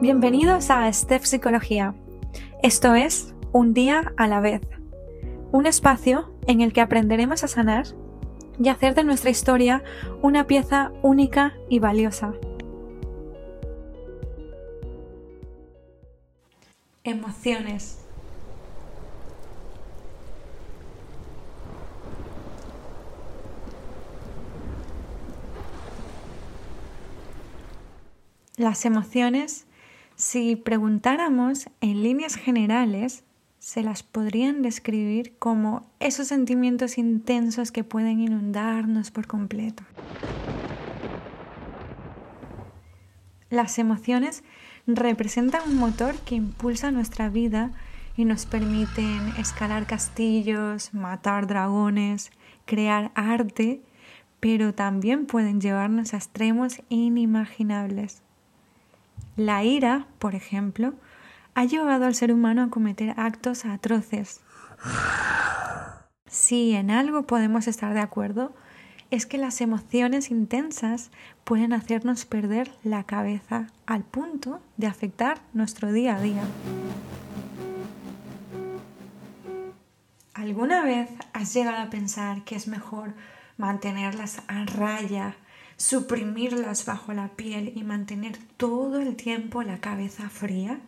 Bienvenidos a Steph Psicología. Esto es Un día a la vez, un espacio en el que aprenderemos a sanar y hacer de nuestra historia una pieza única y valiosa. Emociones. Las emociones, si preguntáramos en líneas generales, se las podrían describir como esos sentimientos intensos que pueden inundarnos por completo. Las emociones representan un motor que impulsa nuestra vida y nos permiten escalar castillos, matar dragones, crear arte, pero también pueden llevarnos a extremos inimaginables. La ira, por ejemplo, ha llevado al ser humano a cometer actos atroces. Si en algo podemos estar de acuerdo, es que las emociones intensas pueden hacernos perder la cabeza al punto de afectar nuestro día a día. ¿Alguna vez has llegado a pensar que es mejor mantenerlas a raya suprimirlas bajo la piel y mantener todo el tiempo la cabeza fría?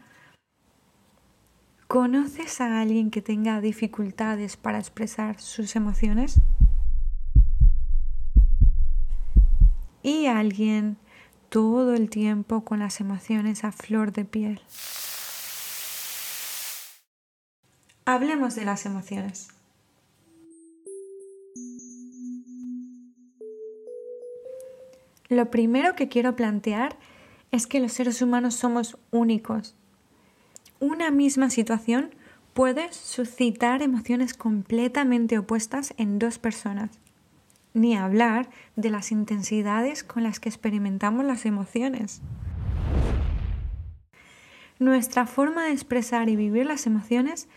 ¿Conoces a alguien que tenga dificultades para expresar sus emociones? ¿Y alguien todo el tiempo con las emociones a flor de piel? Hablemos de las emociones. Lo primero que quiero plantear es que los seres humanos somos únicos. Una misma situación puede suscitar emociones completamente opuestas en dos personas, ni hablar de las intensidades con las que experimentamos las emociones. Nuestra forma de expresar y vivir las emociones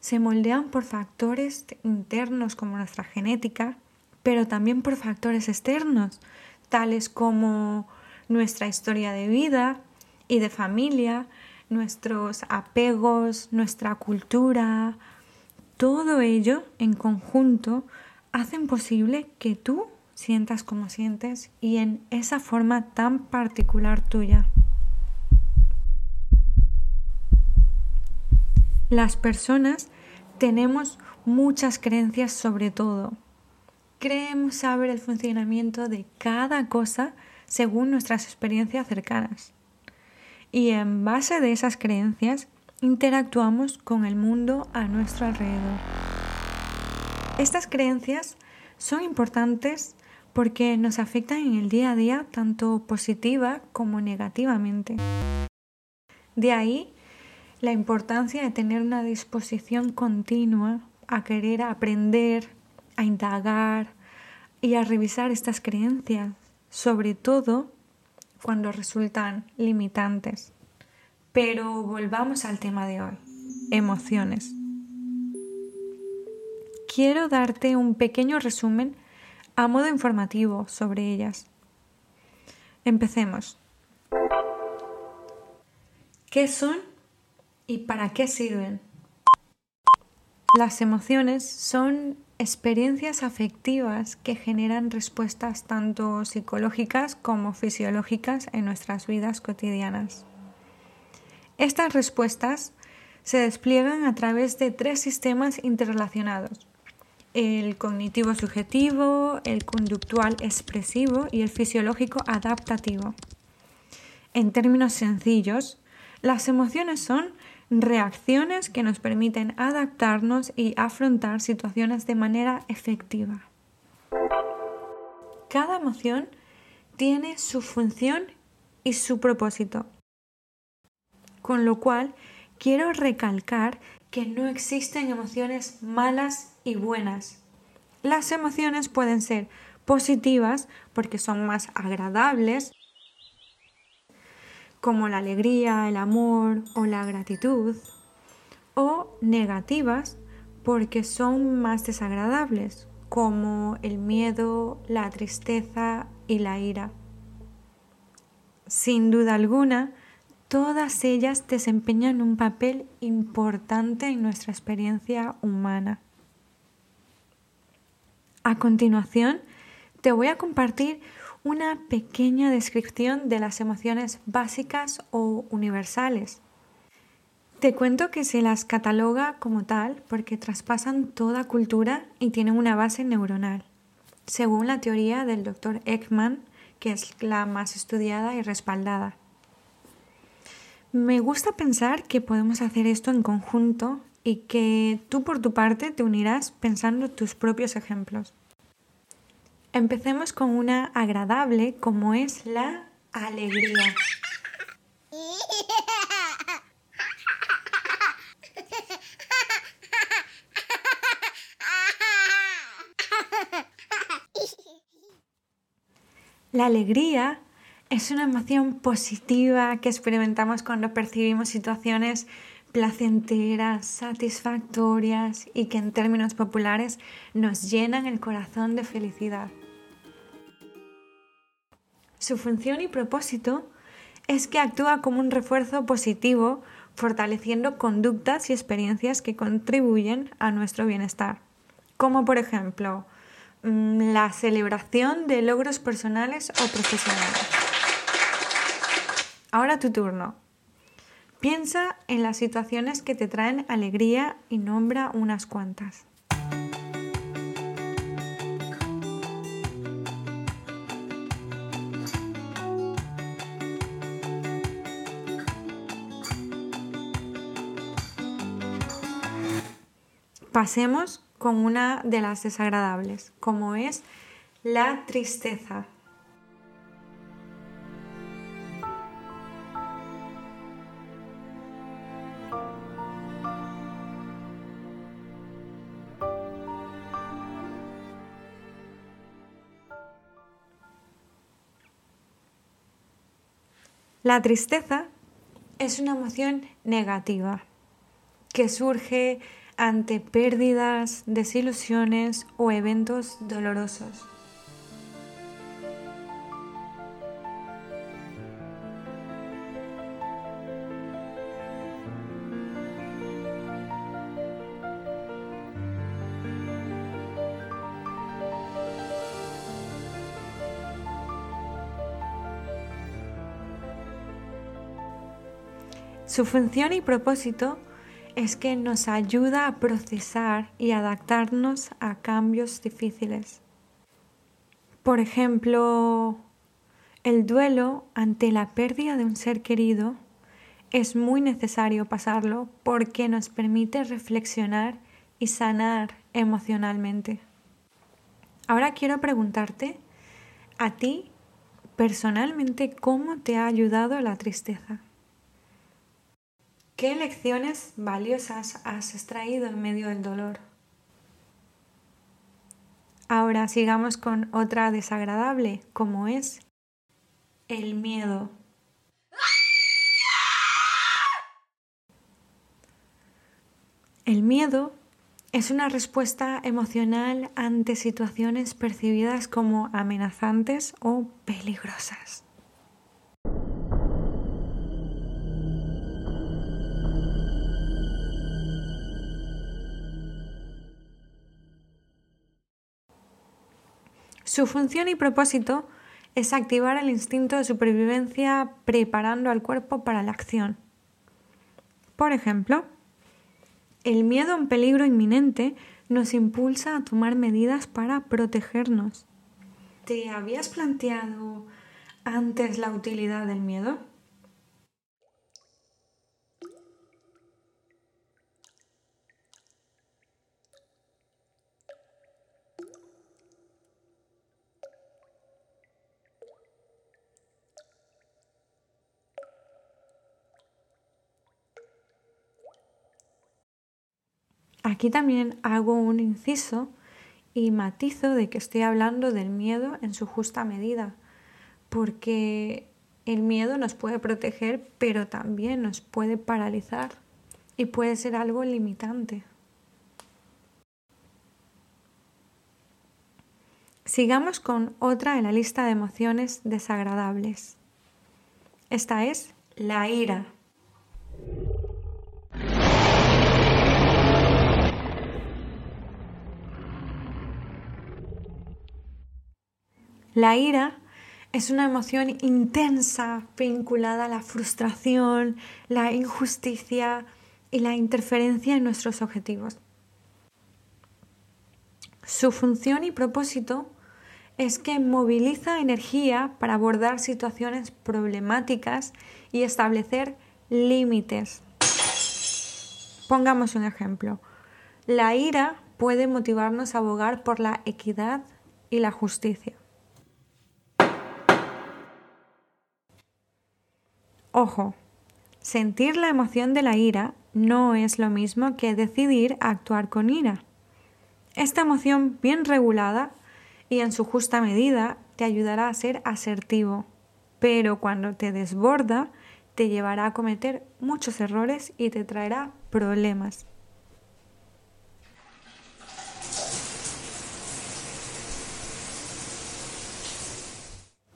se moldean por factores internos como nuestra genética, pero también por factores externos, tales como nuestra historia de vida y de familia, nuestros apegos, nuestra cultura, todo ello en conjunto hacen posible que tú sientas como sientes y en esa forma tan particular tuya. Las personas tenemos muchas creencias sobre todo, creemos saber el funcionamiento de cada cosa según nuestras experiencias cercanas. Y en base de esas creencias interactuamos con el mundo a nuestro alrededor. Estas creencias son importantes porque nos afectan en el día a día tanto positiva como negativamente. De ahí la importancia de tener una disposición continua a querer aprender, a indagar y a revisar estas creencias, sobre todo cuando resultan limitantes. Pero volvamos al tema de hoy, emociones. Quiero darte un pequeño resumen a modo informativo sobre ellas. Empecemos. ¿Qué son y para qué sirven? Las emociones son experiencias afectivas que generan respuestas tanto psicológicas como fisiológicas en nuestras vidas cotidianas. Estas respuestas se despliegan a través de tres sistemas interrelacionados, el cognitivo subjetivo, el conductual expresivo y el fisiológico adaptativo. En términos sencillos, las emociones son reacciones que nos permiten adaptarnos y afrontar situaciones de manera efectiva. Cada emoción tiene su función y su propósito. Con lo cual, quiero recalcar que no existen emociones malas y buenas. Las emociones pueden ser positivas porque son más agradables, como la alegría, el amor o la gratitud, o negativas porque son más desagradables, como el miedo, la tristeza y la ira. Sin duda alguna, todas ellas desempeñan un papel importante en nuestra experiencia humana. A continuación, te voy a compartir una pequeña descripción de las emociones básicas o universales. Te cuento que se las cataloga como tal porque traspasan toda cultura y tienen una base neuronal, según la teoría del Dr. Ekman, que es la más estudiada y respaldada. Me gusta pensar que podemos hacer esto en conjunto y que tú por tu parte te unirás pensando tus propios ejemplos. Empecemos con una agradable como es la alegría. La alegría es una emoción positiva que experimentamos cuando percibimos situaciones placenteras, satisfactorias y que en términos populares nos llenan el corazón de felicidad. Su función y propósito es que actúa como un refuerzo positivo, fortaleciendo conductas y experiencias que contribuyen a nuestro bienestar, como por ejemplo mm, la celebración de logros personales o profesionales. Ahora tu turno. Piensa en las situaciones que te traen alegría y nombra unas cuantas. Pasemos con una de las desagradables, como es la tristeza. La tristeza es una emoción negativa que surge ante pérdidas, desilusiones o eventos dolorosos. Su función y propósito es que nos ayuda a procesar y adaptarnos a cambios difíciles. Por ejemplo, el duelo ante la pérdida de un ser querido es muy necesario pasarlo porque nos permite reflexionar y sanar emocionalmente. Ahora quiero preguntarte a ti personalmente cómo te ha ayudado la tristeza. ¿Qué lecciones valiosas has extraído en medio del dolor? Ahora sigamos con otra desagradable, como es el miedo. El miedo es una respuesta emocional ante situaciones percibidas como amenazantes o peligrosas. Su función y propósito es activar el instinto de supervivencia preparando al cuerpo para la acción. Por ejemplo, el miedo a un peligro inminente nos impulsa a tomar medidas para protegernos. ¿Te habías planteado antes la utilidad del miedo? Aquí también hago un inciso y matizo de que estoy hablando del miedo en su justa medida, porque el miedo nos puede proteger, pero también nos puede paralizar y puede ser algo limitante. Sigamos con otra en la lista de emociones desagradables. Esta es la ira. La ira es una emoción intensa vinculada a la frustración, la injusticia y la interferencia en nuestros objetivos. Su función y propósito es que moviliza energía para abordar situaciones problemáticas y establecer límites. Pongamos un ejemplo. La ira puede motivarnos a abogar por la equidad y la justicia. Ojo, sentir la emoción de la ira no es lo mismo que decidir actuar con ira. Esta emoción bien regulada y en su justa medida te ayudará a ser asertivo, pero cuando te desborda te llevará a cometer muchos errores y te traerá problemas.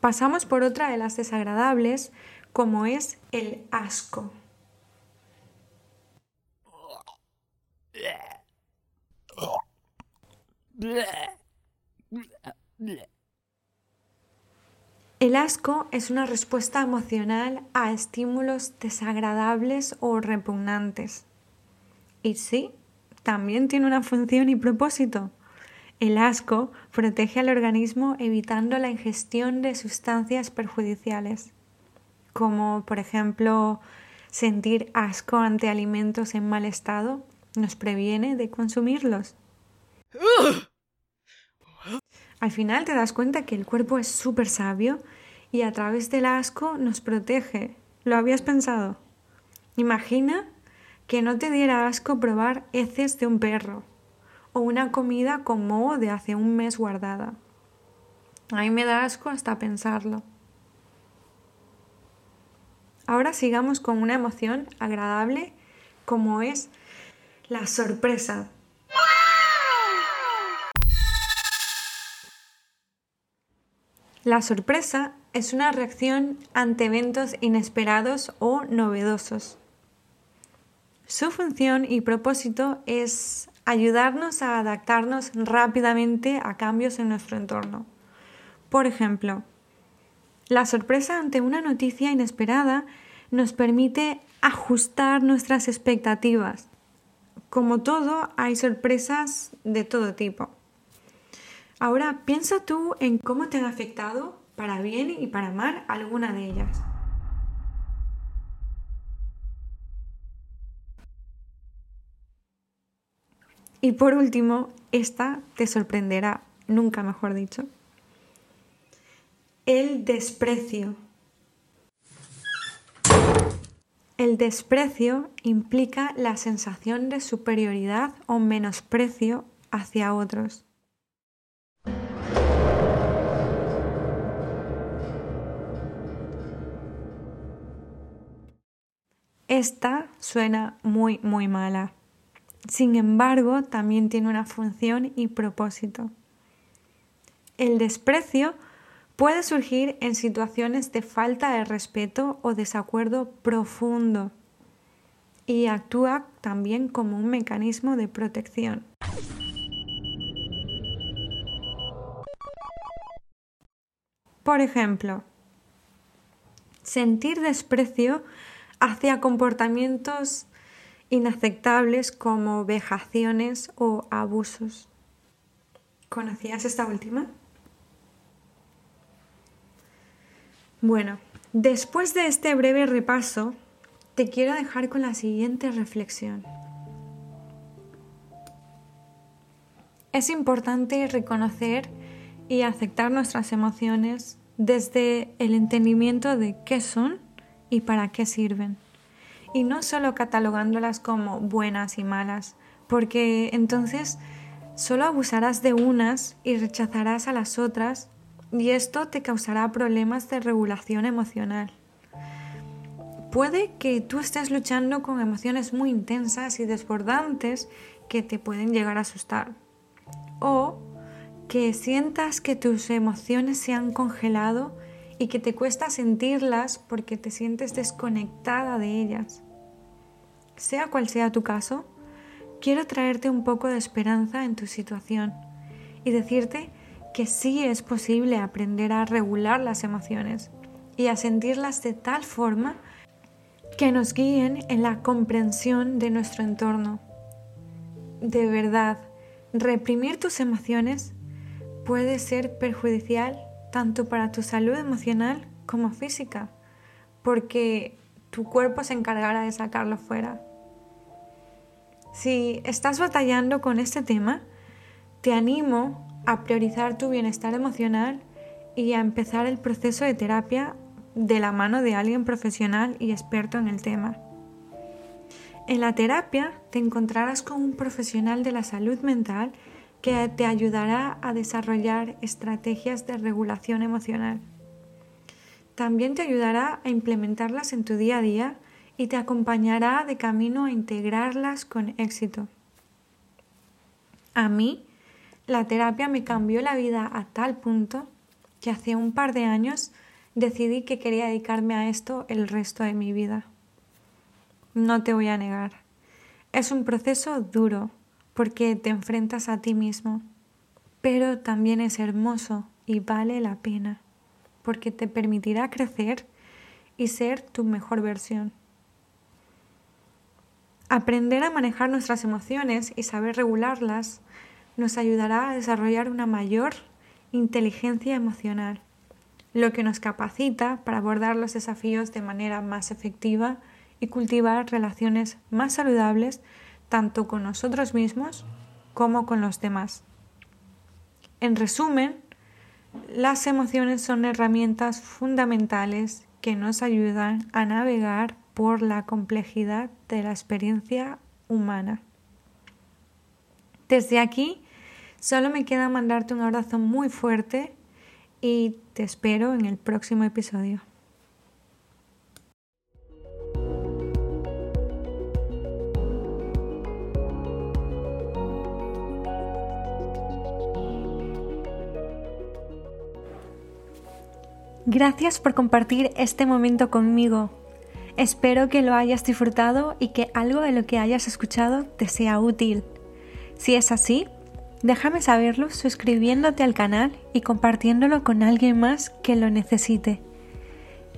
Pasamos por otra de las desagradables, como es el asco. El asco es una respuesta emocional a estímulos desagradables o repugnantes. Y sí, también tiene una función y propósito. El asco protege al organismo evitando la ingestión de sustancias perjudiciales, como por ejemplo sentir asco ante alimentos en mal estado nos previene de consumirlos. Al final te das cuenta que el cuerpo es súper sabio y a través del asco nos protege. ¿Lo habías pensado? Imagina que no te diera asco probar heces de un perro o una comida con moho de hace un mes guardada. A mí me da asco hasta pensarlo. Ahora sigamos con una emoción agradable como es la sorpresa. La sorpresa es una reacción ante eventos inesperados o novedosos. Su función y propósito es ayudarnos a adaptarnos rápidamente a cambios en nuestro entorno. Por ejemplo, la sorpresa ante una noticia inesperada nos permite ajustar nuestras expectativas. Como todo, hay sorpresas de todo tipo. Ahora piensa tú en cómo te han afectado, para bien y para mal, alguna de ellas. Y por último, esta te sorprenderá, nunca mejor dicho. El desprecio. El desprecio implica la sensación de superioridad o menosprecio hacia otros. Esta suena muy, muy mala. Sin embargo, también tiene una función y propósito. El desprecio puede surgir en situaciones de falta de respeto o desacuerdo profundo y actúa también como un mecanismo de protección. Por ejemplo, sentir desprecio hacia comportamientos inaceptables como vejaciones o abusos. ¿Conocías esta última? Bueno, después de este breve repaso, te quiero dejar con la siguiente reflexión. Es importante reconocer y aceptar nuestras emociones desde el entendimiento de qué son y para qué sirven. Y no solo catalogándolas como buenas y malas, porque entonces solo abusarás de unas y rechazarás a las otras y esto te causará problemas de regulación emocional. Puede que tú estés luchando con emociones muy intensas y desbordantes que te pueden llegar a asustar. O que sientas que tus emociones se han congelado y que te cuesta sentirlas porque te sientes desconectada de ellas. Sea cual sea tu caso, quiero traerte un poco de esperanza en tu situación y decirte que sí es posible aprender a regular las emociones y a sentirlas de tal forma que nos guíen en la comprensión de nuestro entorno. De verdad, reprimir tus emociones puede ser perjudicial tanto para tu salud emocional como física, porque tu cuerpo se encargará de sacarlo fuera. Si estás batallando con este tema, te animo a priorizar tu bienestar emocional y a empezar el proceso de terapia de la mano de alguien profesional y experto en el tema. En la terapia te encontrarás con un profesional de la salud mental que te ayudará a desarrollar estrategias de regulación emocional. También te ayudará a implementarlas en tu día a día y te acompañará de camino a integrarlas con éxito. A mí, la terapia me cambió la vida a tal punto que hace un par de años decidí que quería dedicarme a esto el resto de mi vida. No te voy a negar. Es un proceso duro porque te enfrentas a ti mismo, pero también es hermoso y vale la pena porque te permitirá crecer y ser tu mejor versión. Aprender a manejar nuestras emociones y saber regularlas nos ayudará a desarrollar una mayor inteligencia emocional lo que nos capacita para abordar los desafíos de manera más efectiva y cultivar relaciones más saludables tanto con nosotros mismos como con los demás. En resumen, las emociones son herramientas fundamentales que nos ayudan a navegar por la complejidad de la experiencia humana. Desde aquí, solo me queda mandarte un abrazo muy fuerte y te espero en el próximo episodio. Gracias por compartir este momento conmigo. Espero que lo hayas disfrutado y que algo de lo que hayas escuchado te sea útil. Si es así, Déjame saberlo suscribiéndote al canal y compartiéndolo con alguien más que lo necesite.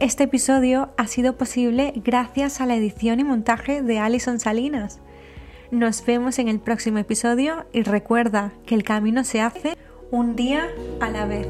Este episodio ha sido posible gracias a la edición y montaje de Alison Salinas. Nos vemos en el próximo episodio y recuerda que el camino se hace un día a la vez.